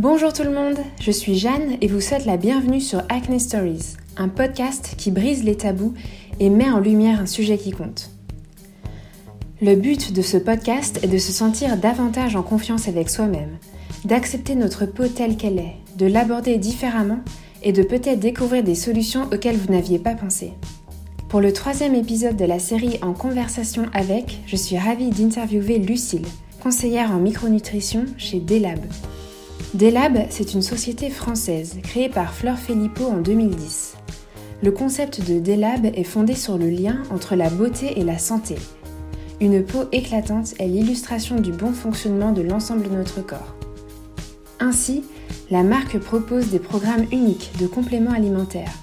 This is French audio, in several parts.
Bonjour tout le monde, je suis Jeanne et vous souhaite la bienvenue sur Acne Stories, un podcast qui brise les tabous et met en lumière un sujet qui compte. Le but de ce podcast est de se sentir davantage en confiance avec soi-même, d'accepter notre peau telle qu'elle est, de l'aborder différemment et de peut-être découvrir des solutions auxquelles vous n'aviez pas pensé. Pour le troisième épisode de la série En conversation avec, je suis ravie d'interviewer Lucille, conseillère en micronutrition chez Delab. Delab, c'est une société française créée par Fleur Filippo en 2010. Le concept de Delab est fondé sur le lien entre la beauté et la santé. Une peau éclatante est l'illustration du bon fonctionnement de l'ensemble de notre corps. Ainsi, la marque propose des programmes uniques de compléments alimentaires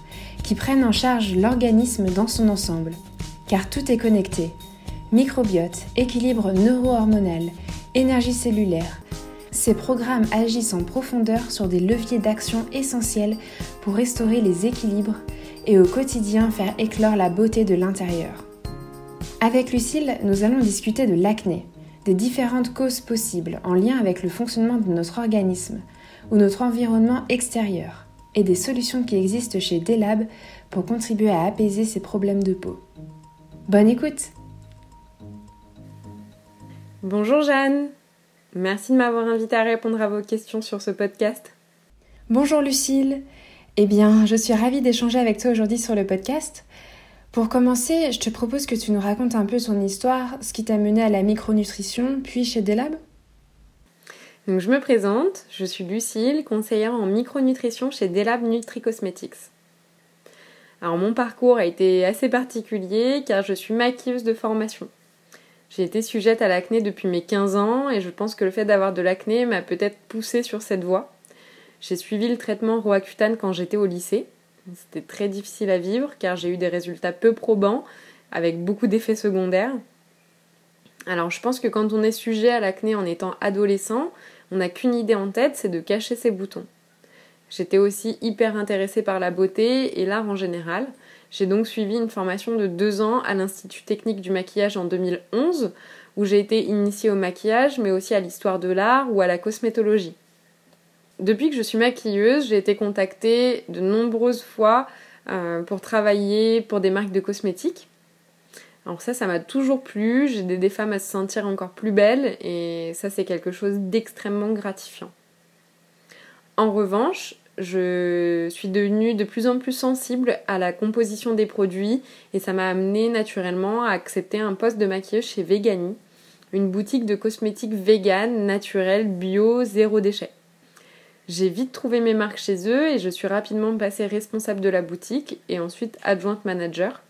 qui prennent en charge l'organisme dans son ensemble, car tout est connecté. Microbiote, équilibre neuro-hormonal, énergie cellulaire. Ces programmes agissent en profondeur sur des leviers d'action essentiels pour restaurer les équilibres et au quotidien faire éclore la beauté de l'intérieur. Avec Lucille, nous allons discuter de l'acné, des différentes causes possibles en lien avec le fonctionnement de notre organisme ou notre environnement extérieur et des solutions qui existent chez Delab pour contribuer à apaiser ces problèmes de peau. Bonne écoute Bonjour Jeanne Merci de m'avoir invité à répondre à vos questions sur ce podcast. Bonjour Lucille Eh bien, je suis ravie d'échanger avec toi aujourd'hui sur le podcast. Pour commencer, je te propose que tu nous racontes un peu ton histoire, ce qui t'a mené à la micronutrition, puis chez Delab donc, je me présente, je suis Lucille, conseillère en micronutrition chez Delab NutriCosmetics. Alors mon parcours a été assez particulier car je suis maquilleuse de formation. J'ai été sujette à l'acné depuis mes 15 ans et je pense que le fait d'avoir de l'acné m'a peut-être poussée sur cette voie. J'ai suivi le traitement Roaccutane quand j'étais au lycée. C'était très difficile à vivre car j'ai eu des résultats peu probants avec beaucoup d'effets secondaires. Alors je pense que quand on est sujet à l'acné en étant adolescent, on n'a qu'une idée en tête, c'est de cacher ses boutons. J'étais aussi hyper intéressée par la beauté et l'art en général. J'ai donc suivi une formation de deux ans à l'Institut technique du maquillage en 2011, où j'ai été initiée au maquillage, mais aussi à l'histoire de l'art ou à la cosmétologie. Depuis que je suis maquilleuse, j'ai été contactée de nombreuses fois euh, pour travailler pour des marques de cosmétiques. Alors ça, ça m'a toujours plu. J'ai aidé des femmes à se sentir encore plus belles et ça, c'est quelque chose d'extrêmement gratifiant. En revanche, je suis devenue de plus en plus sensible à la composition des produits et ça m'a amené naturellement à accepter un poste de maquilleuse chez Vegani, une boutique de cosmétiques vegan, naturel, bio, zéro déchet. J'ai vite trouvé mes marques chez eux et je suis rapidement passée responsable de la boutique et ensuite adjointe manager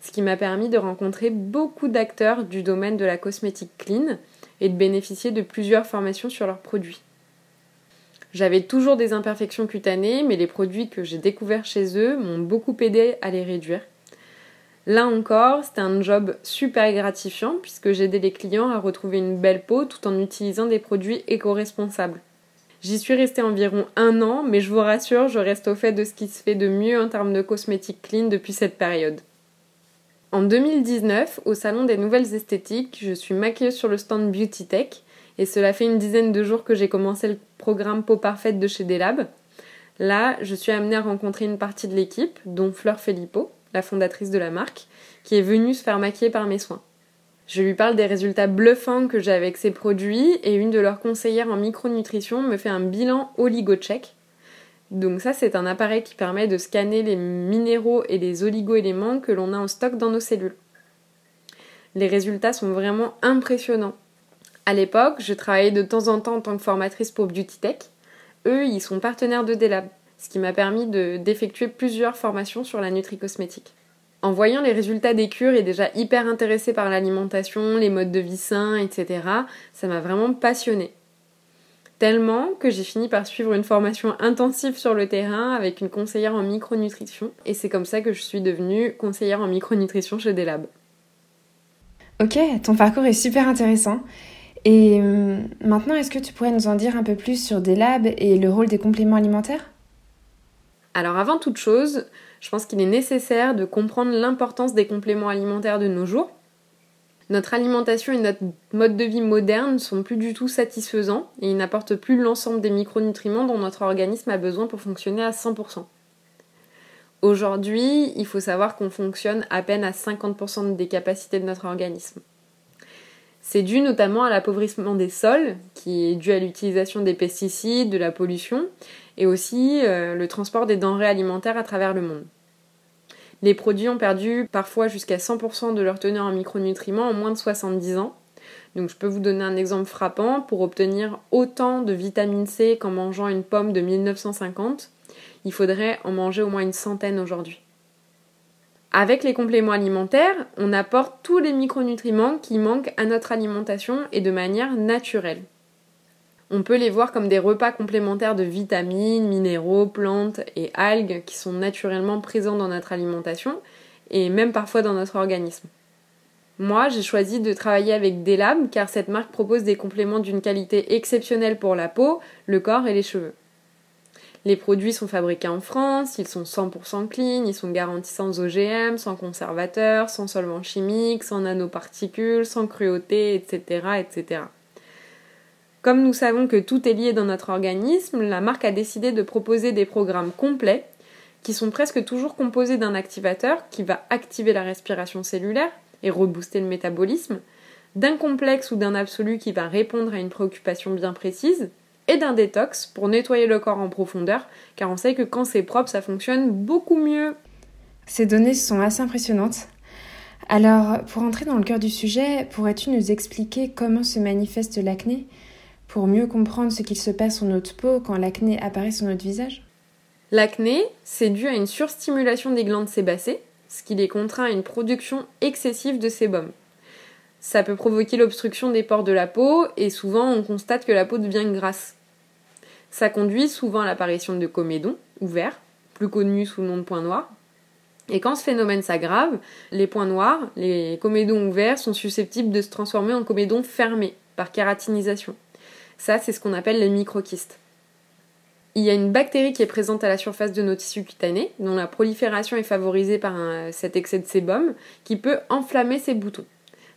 ce qui m'a permis de rencontrer beaucoup d'acteurs du domaine de la cosmétique clean et de bénéficier de plusieurs formations sur leurs produits. J'avais toujours des imperfections cutanées, mais les produits que j'ai découverts chez eux m'ont beaucoup aidé à les réduire. Là encore, c'était un job super gratifiant puisque j'aidais les clients à retrouver une belle peau tout en utilisant des produits éco-responsables. J'y suis restée environ un an, mais je vous rassure, je reste au fait de ce qui se fait de mieux en termes de cosmétique clean depuis cette période. En 2019, au Salon des Nouvelles Esthétiques, je suis maquilleuse sur le stand Beauty Tech et cela fait une dizaine de jours que j'ai commencé le programme Peau Parfaite de chez Delab. Là, je suis amenée à rencontrer une partie de l'équipe, dont Fleur Filippo, la fondatrice de la marque, qui est venue se faire maquiller par mes soins. Je lui parle des résultats bluffants que j'ai avec ces produits et une de leurs conseillères en micronutrition me fait un bilan oligo-check donc ça, c'est un appareil qui permet de scanner les minéraux et les oligo-éléments que l'on a en stock dans nos cellules. Les résultats sont vraiment impressionnants. À l'époque, je travaillais de temps en temps en tant que formatrice pour Beauty Tech. Eux, ils sont partenaires de Delab, ce qui m'a permis d'effectuer plusieurs formations sur la nutri-cosmétique. En voyant les résultats des cures et déjà hyper intéressée par l'alimentation, les modes de vie sains, etc., ça m'a vraiment passionnée tellement que j'ai fini par suivre une formation intensive sur le terrain avec une conseillère en micronutrition et c'est comme ça que je suis devenue conseillère en micronutrition chez Delab. Ok, ton parcours est super intéressant. Et hum, maintenant, est-ce que tu pourrais nous en dire un peu plus sur Delab et le rôle des compléments alimentaires? Alors avant toute chose, je pense qu'il est nécessaire de comprendre l'importance des compléments alimentaires de nos jours Notre alimentation et notre mode de vie moderne sont plus du tout satisfaisants et ils n'apportent plus l'ensemble des micronutriments dont notre organisme a besoin pour fonctionner à 100%. Aujourd'hui, il faut savoir qu'on fonctionne à peine à 50% des capacités de notre organisme. C'est dû notamment à l'appauvrissement des sols, qui est dû à l'utilisation des pesticides, de la pollution, et aussi euh, le transport des denrées alimentaires à travers le monde. Les produits ont perdu parfois jusqu'à 100% de leur teneur en micronutriments en moins de 70 ans. Donc je peux vous donner un exemple frappant. Pour obtenir autant de vitamine C qu'en mangeant une pomme de 1950, il faudrait en manger au moins une centaine aujourd'hui. Avec les compléments alimentaires, on apporte tous les micronutriments qui manquent à notre alimentation et de manière naturelle. On peut les voir comme des repas complémentaires de vitamines, minéraux, plantes et algues qui sont naturellement présents dans notre alimentation et même parfois dans notre organisme. Moi, j'ai choisi de travailler avec Delab car cette marque propose des compléments d'une qualité exceptionnelle pour la peau, le corps et les cheveux. Les produits sont fabriqués en France, ils sont 100% clean, ils sont garantis sans OGM, sans conservateurs, sans solvants chimiques, sans nanoparticules, sans cruauté, etc., etc. Comme nous savons que tout est lié dans notre organisme, la marque a décidé de proposer des programmes complets qui sont presque toujours composés d'un activateur qui va activer la respiration cellulaire et rebooster le métabolisme, d'un complexe ou d'un absolu qui va répondre à une préoccupation bien précise, et d'un détox pour nettoyer le corps en profondeur, car on sait que quand c'est propre, ça fonctionne beaucoup mieux. Ces données sont assez impressionnantes. Alors, pour entrer dans le cœur du sujet, pourrais-tu nous expliquer comment se manifeste l'acné pour mieux comprendre ce qu'il se passe sur notre peau quand l'acné apparaît sur notre visage? L'acné, c'est dû à une surstimulation des glandes sébacées, ce qui les contraint à une production excessive de sébum. Ça peut provoquer l'obstruction des pores de la peau et souvent on constate que la peau devient grasse. Ça conduit souvent à l'apparition de comédons ouverts, plus connus sous le nom de points noirs. Et quand ce phénomène s'aggrave, les points noirs, les comédons ouverts, sont susceptibles de se transformer en comédons fermés par kératinisation. Ça, c'est ce qu'on appelle les microquistes. Il y a une bactérie qui est présente à la surface de nos tissus cutanés, dont la prolifération est favorisée par cet excès de sébum, qui peut enflammer ces boutons.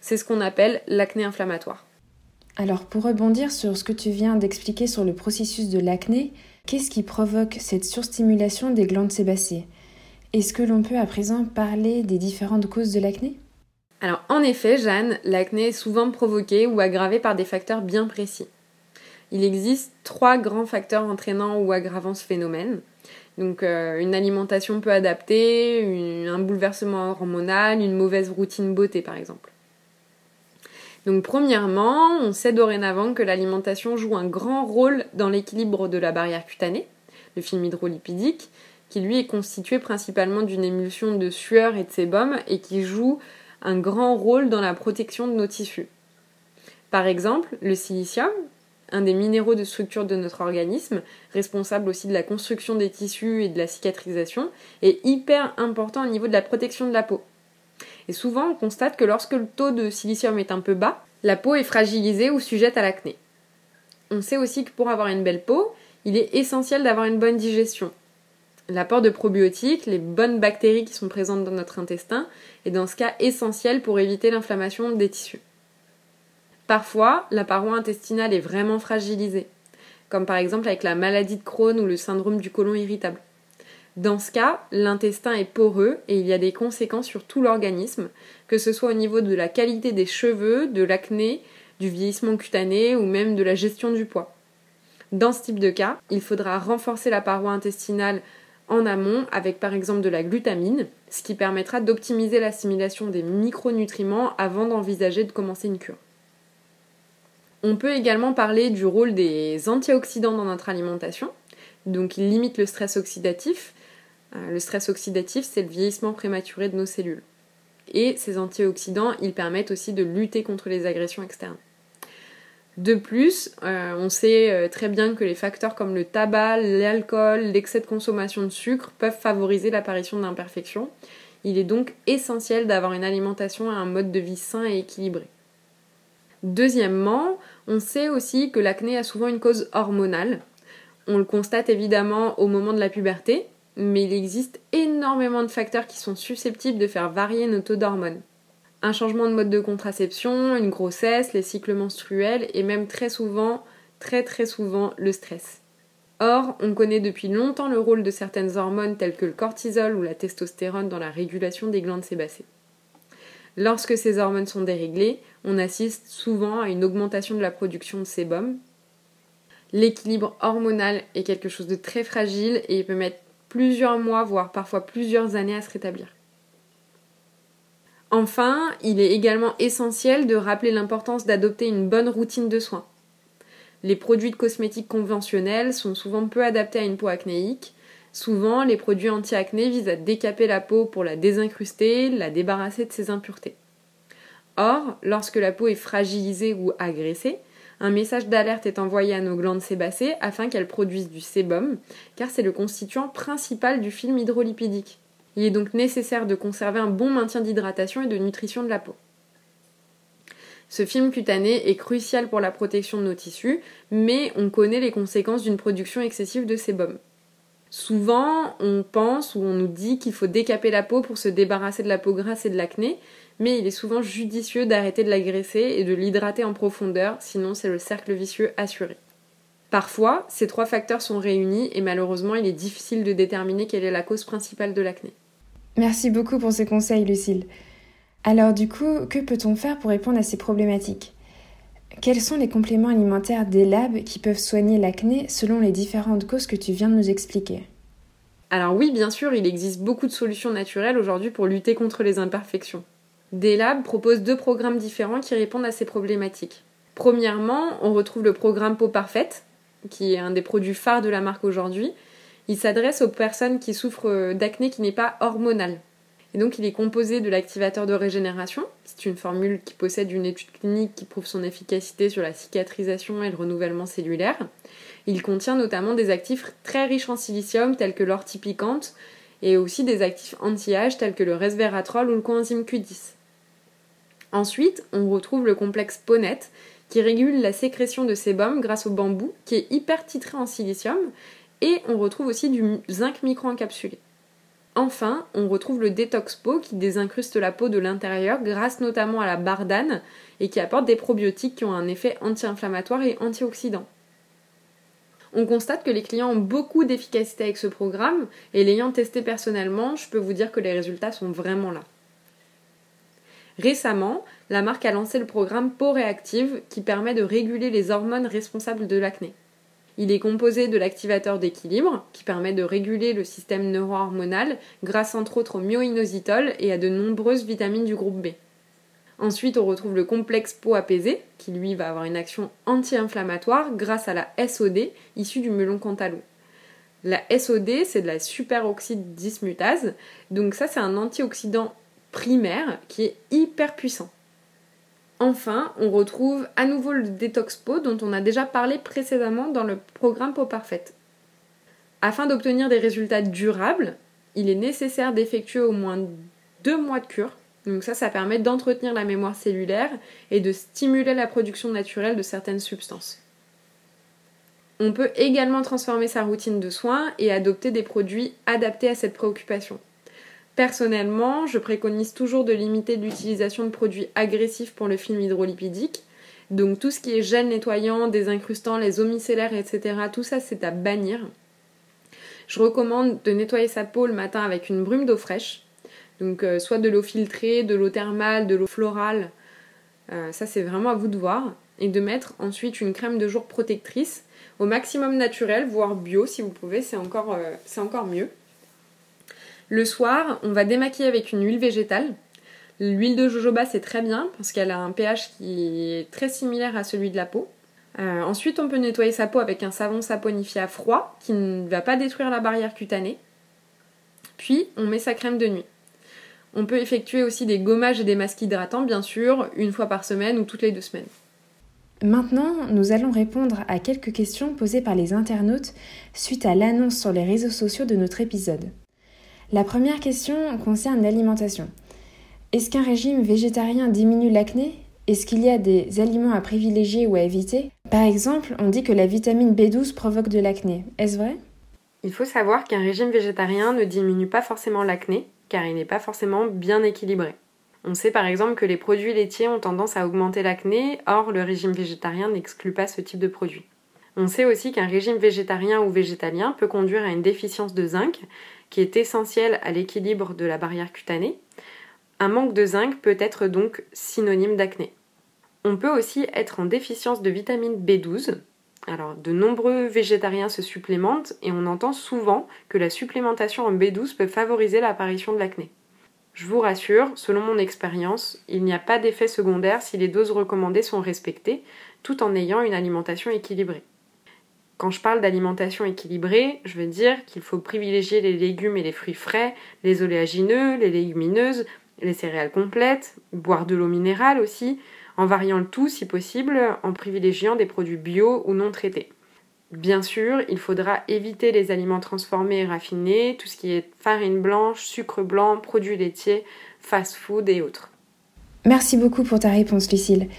C'est ce qu'on appelle l'acné inflammatoire. Alors pour rebondir sur ce que tu viens d'expliquer sur le processus de l'acné, qu'est-ce qui provoque cette surstimulation des glandes sébacées? Est-ce que l'on peut à présent parler des différentes causes de l'acné? Alors en effet, Jeanne, l'acné est souvent provoqué ou aggravé par des facteurs bien précis. Il existe trois grands facteurs entraînant ou aggravant ce phénomène. Donc euh, une alimentation peu adaptée, un bouleversement hormonal, une mauvaise routine beauté par exemple. Donc premièrement, on sait dorénavant que l'alimentation joue un grand rôle dans l'équilibre de la barrière cutanée, le film hydrolipidique, qui lui est constitué principalement d'une émulsion de sueur et de sébum et qui joue un grand rôle dans la protection de nos tissus. Par exemple, le silicium, un des minéraux de structure de notre organisme, responsable aussi de la construction des tissus et de la cicatrisation, est hyper important au niveau de la protection de la peau. Et souvent, on constate que lorsque le taux de silicium est un peu bas, la peau est fragilisée ou sujette à l'acné. On sait aussi que pour avoir une belle peau, il est essentiel d'avoir une bonne digestion. L'apport de probiotiques, les bonnes bactéries qui sont présentes dans notre intestin, est dans ce cas essentiel pour éviter l'inflammation des tissus. Parfois, la paroi intestinale est vraiment fragilisée, comme par exemple avec la maladie de Crohn ou le syndrome du côlon irritable. Dans ce cas, l'intestin est poreux et il y a des conséquences sur tout l'organisme, que ce soit au niveau de la qualité des cheveux, de l'acné, du vieillissement cutané ou même de la gestion du poids. Dans ce type de cas, il faudra renforcer la paroi intestinale en amont avec par exemple de la glutamine, ce qui permettra d'optimiser l'assimilation des micronutriments avant d'envisager de commencer une cure. On peut également parler du rôle des antioxydants dans notre alimentation. Donc ils limitent le stress oxydatif le stress oxydatif, c'est le vieillissement prématuré de nos cellules. Et ces antioxydants, ils permettent aussi de lutter contre les agressions externes. De plus, euh, on sait euh, très bien que les facteurs comme le tabac, l'alcool, l'excès de consommation de sucre peuvent favoriser l'apparition d'imperfections. Il est donc essentiel d'avoir une alimentation et un mode de vie sain et équilibré. Deuxièmement, on sait aussi que l'acné a souvent une cause hormonale. On le constate évidemment au moment de la puberté, mais il existe énormément de facteurs qui sont susceptibles de faire varier nos taux d'hormones. un changement de mode de contraception, une grossesse, les cycles menstruels et même très souvent, très très souvent, le stress. Or, on connaît depuis longtemps le rôle de certaines hormones telles que le cortisol ou la testostérone dans la régulation des glandes sébacées. Lorsque ces hormones sont déréglées, on assiste souvent à une augmentation de la production de sébum. L'équilibre hormonal est quelque chose de très fragile et il peut mettre plusieurs mois, voire parfois plusieurs années à se rétablir. Enfin, il est également essentiel de rappeler l'importance d'adopter une bonne routine de soins. Les produits de cosmétiques conventionnels sont souvent peu adaptés à une peau acnéique. Souvent, les produits anti-acné visent à décaper la peau pour la désincruster, la débarrasser de ses impuretés. Or, lorsque la peau est fragilisée ou agressée, un message d'alerte est envoyé à nos glandes sébacées afin qu'elles produisent du sébum, car c'est le constituant principal du film hydrolipidique. Il est donc nécessaire de conserver un bon maintien d'hydratation et de nutrition de la peau. Ce film cutané est crucial pour la protection de nos tissus, mais on connaît les conséquences d'une production excessive de sébum. Souvent, on pense ou on nous dit qu'il faut décaper la peau pour se débarrasser de la peau grasse et de l'acné, mais il est souvent judicieux d'arrêter de l'agresser et de l'hydrater en profondeur, sinon c'est le cercle vicieux assuré. Parfois, ces trois facteurs sont réunis et malheureusement, il est difficile de déterminer quelle est la cause principale de l'acné. Merci beaucoup pour ces conseils, Lucille. Alors du coup, que peut-on faire pour répondre à ces problématiques? Quels sont les compléments alimentaires des labs qui peuvent soigner l'acné selon les différentes causes que tu viens de nous expliquer? Alors oui, bien sûr, il existe beaucoup de solutions naturelles aujourd'hui pour lutter contre les imperfections. Des labs proposent deux programmes différents qui répondent à ces problématiques. Premièrement, on retrouve le programme Peau Parfaite, qui est un des produits phares de la marque aujourd'hui, il s'adresse aux personnes qui souffrent d'acné qui n'est pas hormonal. Et donc il est composé de l'activateur de régénération. C'est une formule qui possède une étude clinique qui prouve son efficacité sur la cicatrisation et le renouvellement cellulaire. Il contient notamment des actifs très riches en silicium tels que l'ortipicante et aussi des actifs anti-âge tels que le resveratrol ou le coenzyme Q10. Ensuite, on retrouve le complexe Ponet qui régule la sécrétion de sébum grâce au bambou qui est hyper titré en silicium et on retrouve aussi du zinc micro-encapsulé. Enfin, on retrouve le Detox Peau qui désincruste la peau de l'intérieur grâce notamment à la bardane et qui apporte des probiotiques qui ont un effet anti-inflammatoire et antioxydant. On constate que les clients ont beaucoup d'efficacité avec ce programme et l'ayant testé personnellement, je peux vous dire que les résultats sont vraiment là. Récemment, la marque a lancé le programme Peau Réactive qui permet de réguler les hormones responsables de l'acné. Il est composé de l'activateur d'équilibre, qui permet de réguler le système neuro-hormonal grâce entre autres au myoinositol et à de nombreuses vitamines du groupe B. Ensuite, on retrouve le complexe peau apaisé, qui lui va avoir une action anti-inflammatoire grâce à la SOD issue du melon cantalou. La SOD, c'est de la superoxyde dismutase, donc ça c'est un antioxydant primaire qui est hyper puissant. Enfin, on retrouve à nouveau le détox peau dont on a déjà parlé précédemment dans le programme Peau Parfaite. Afin d'obtenir des résultats durables, il est nécessaire d'effectuer au moins deux mois de cure. Donc ça, ça permet d'entretenir la mémoire cellulaire et de stimuler la production naturelle de certaines substances. On peut également transformer sa routine de soins et adopter des produits adaptés à cette préoccupation. Personnellement, je préconise toujours de limiter l'utilisation de produits agressifs pour le film hydrolipidique. Donc tout ce qui est gel nettoyant, désincrustant, les eaux micellaires, etc., tout ça c'est à bannir. Je recommande de nettoyer sa peau le matin avec une brume d'eau fraîche. Donc euh, soit de l'eau filtrée, de l'eau thermale, de l'eau florale. Euh, ça c'est vraiment à vous de voir. Et de mettre ensuite une crème de jour protectrice au maximum naturel, voire bio si vous pouvez, c'est encore, euh, c'est encore mieux. Le soir, on va démaquiller avec une huile végétale. L'huile de jojoba, c'est très bien parce qu'elle a un pH qui est très similaire à celui de la peau. Ensuite, on peut nettoyer sa peau avec un savon saponifié à froid qui ne va pas détruire la barrière cutanée. Puis, on met sa crème de nuit. On peut effectuer aussi des gommages et des masques hydratants, bien sûr, une fois par semaine ou toutes les deux semaines. Maintenant, nous allons répondre à quelques questions posées par les internautes suite à l'annonce sur les réseaux sociaux de notre épisode. La première question concerne l'alimentation. Est-ce qu'un régime végétarien diminue l'acné? Est-ce qu'il y a des aliments à privilégier ou à éviter? Par exemple, on dit que la vitamine B12 provoque de l'acné. Est-ce vrai? Il faut savoir qu'un régime végétarien ne diminue pas forcément l'acné, car il n'est pas forcément bien équilibré. On sait par exemple que les produits laitiers ont tendance à augmenter l'acné, or le régime végétarien n'exclut pas ce type de produit. On sait aussi qu'un régime végétarien ou végétalien peut conduire à une déficience de zinc, qui est essentielle à l'équilibre de la barrière cutanée. Un manque de zinc peut être donc synonyme d'acné. On peut aussi être en déficience de vitamine B12. Alors, de nombreux végétariens se supplémentent et on entend souvent que la supplémentation en B12 peut favoriser l'apparition de l'acné. Je vous rassure, selon mon expérience, il n'y a pas d'effet secondaire si les doses recommandées sont respectées, tout en ayant une alimentation équilibrée. Quand je parle d'alimentation équilibrée, je veux dire qu'il faut privilégier les légumes et les fruits frais, les oléagineux, les légumineuses, les céréales complètes, boire de l'eau minérale aussi, en variant le tout si possible, en privilégiant des produits bio ou non traités. Bien sûr, il faudra éviter les aliments transformés et raffinés, tout ce qui est farine blanche, sucre blanc, produits laitiers, fast-food et autres. Merci beaucoup pour ta réponse, Lucille.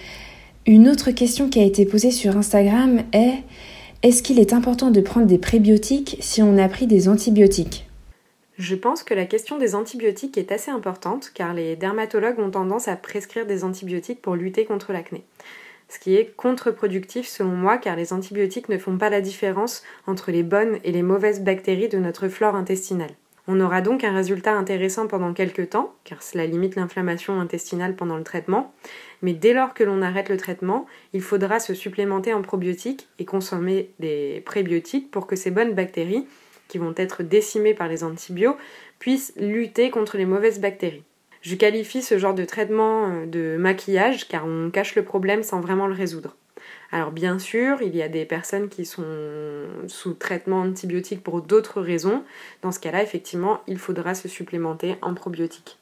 Une autre question qui a été posée sur Instagram est est-ce qu'il est important de prendre des prébiotiques si on a pris des antibiotiques? Je pense que la question des antibiotiques est assez importante car les dermatologues ont tendance à prescrire des antibiotiques pour lutter contre l'acné. Ce qui est contre-productif selon moi car les antibiotiques ne font pas la différence entre les bonnes et les mauvaises bactéries de notre flore intestinale. On aura donc un résultat intéressant pendant quelques temps, car cela limite l'inflammation intestinale pendant le traitement, mais dès lors que l'on arrête le traitement, il faudra se supplémenter en probiotiques et consommer des prébiotiques pour que ces bonnes bactéries, qui vont être décimées par les antibiotiques, puissent lutter contre les mauvaises bactéries. Je qualifie ce genre de traitement euh, de maquillage car on cache le problème sans vraiment le résoudre. Alors bien sûr, il y a des personnes qui sont sous traitement antibiotique pour d'autres raisons. Dans ce cas-là, effectivement, il faudra se supplémenter en probiotiques.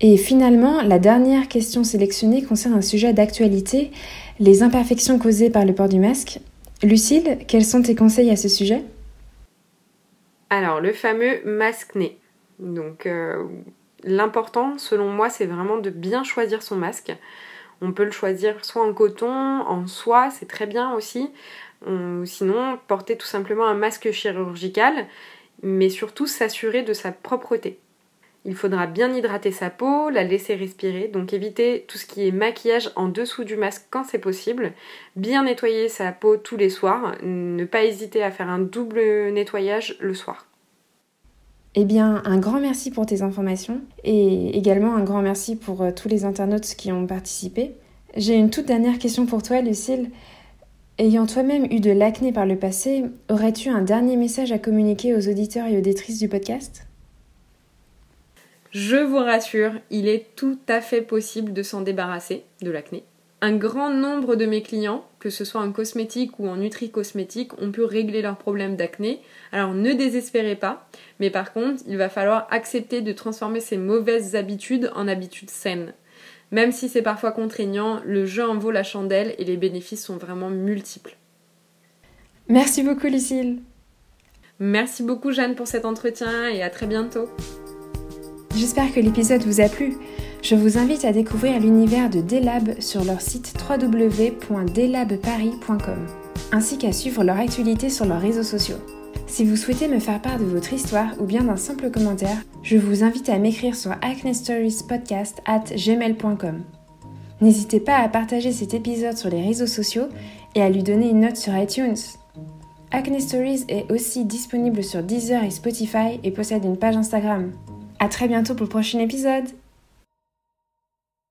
Et finalement, la dernière question sélectionnée concerne un sujet d'actualité, les imperfections causées par le port du masque. Lucille, quels sont tes conseils à ce sujet? Alors, le fameux masque-nez. Donc, euh, l'important, selon moi, c'est vraiment de bien choisir son masque. On peut le choisir soit en coton, en soie, c'est très bien aussi. Sinon, porter tout simplement un masque chirurgical, mais surtout s'assurer de sa propreté. Il faudra bien hydrater sa peau, la laisser respirer, donc éviter tout ce qui est maquillage en dessous du masque quand c'est possible, bien nettoyer sa peau tous les soirs, ne pas hésiter à faire un double nettoyage le soir. Eh bien, un grand merci pour tes informations et également un grand merci pour euh, tous les internautes qui ont participé. J'ai une toute dernière question pour toi, Lucille. Ayant toi-même eu de l'acné par le passé, aurais-tu un dernier message à communiquer aux auditeurs et auditrices du podcast? Je vous rassure, il est tout à fait possible de s'en débarrasser de l'acné. Un grand nombre de mes clients, que ce soit en cosmétique ou en nutri-cosmétique, ont pu régler leurs problèmes d'acné. Alors ne désespérez pas, mais par contre, il va falloir accepter de transformer ces mauvaises habitudes en habitudes saines. Même si c'est parfois contraignant, le jeu en vaut la chandelle et les bénéfices sont vraiment multiples. Merci beaucoup Lucille. Merci beaucoup Jeanne pour cet entretien et à très bientôt. J'espère que l'épisode vous a plu. Je vous invite à découvrir l'univers de Delab sur leur site www.delabparis.com, ainsi qu'à suivre leur actualité sur leurs réseaux sociaux. Si vous souhaitez me faire part de votre histoire ou bien d'un simple commentaire, je vous invite à m'écrire sur gmail.com. N'hésitez pas à partager cet épisode sur les réseaux sociaux et à lui donner une note sur iTunes. Acne Stories est aussi disponible sur Deezer et Spotify et possède une page Instagram. A très bientôt pour le prochain épisode